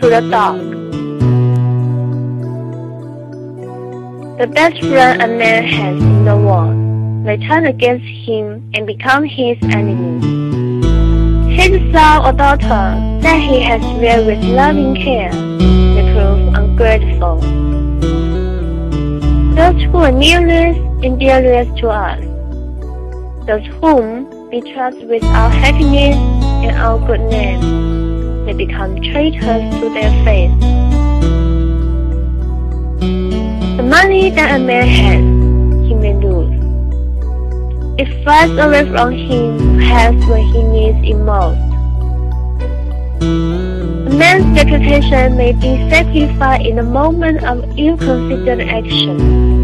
to the dog. The best friend a man has in the world may turn against him and become his enemy. His son or daughter that he has reared with loving care may prove ungrateful. Those who are nearest and dearest to us, those whom we trust with our happiness and our good name, may become traitors to their faith. The money that a man has, he may lose. It flies away from him perhaps when he needs it most. A man's reputation may be sacrificed in a moment of ill-considered action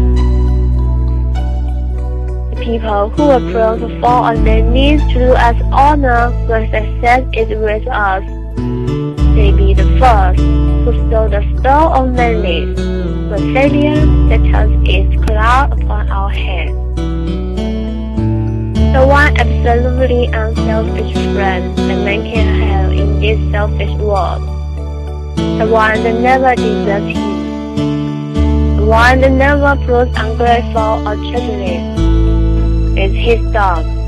people who are prone to fall on their knees to do us honor when success is with us. They be the first who stole the stone of manliness when failure that turns its cloud upon our heads. The one absolutely unselfish friend that man can have in this selfish world. The one that never deserts him. The one that never proves ungrateful or treacherous is his dog.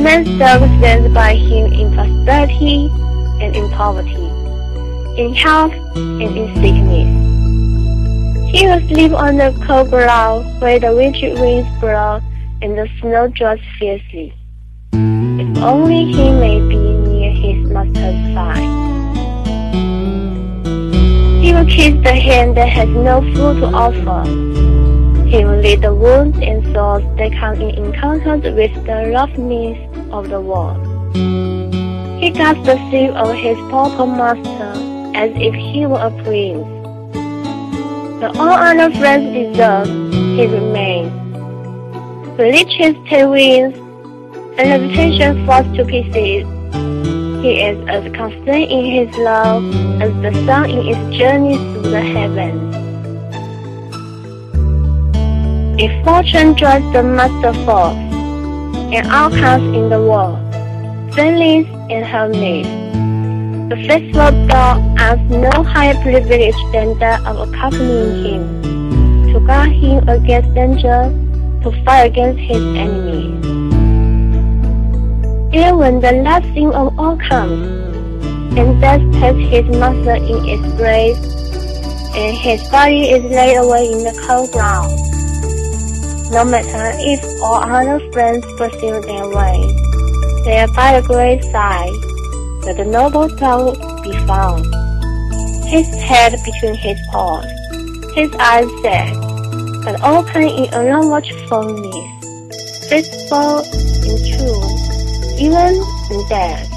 Man's dog stands by him in prosperity and in poverty, in health and in sickness. He will sleep on the cold ground where the winter winds blow and the snow drops fiercely. If only he may be near his master's side. He will kiss the hand that has no food to offer he will lead the wounds and sores that come in encounters with the roughness of the world. He the sleep of his pauper master as if he were a prince. But all other friends deserve, he remains. The his tail wings and reputation falls to pieces. He is as constant in his love as the sun in its journey through the heavens. If fortune drives the master force, an outcast in the world, friendless and helpless, the faithful dog has no higher privilege than that of accompanying him, to guard him against danger, to fight against his enemies. Even when the last thing of all comes, and death takes his master in its grave, and his body is laid away in the cold ground, no matter if all other friends pursue their way. There by the great side, where the noble dog be found. His head between his paws, his eyes set, but open in a unwatchfulness, faithful and true, even in death.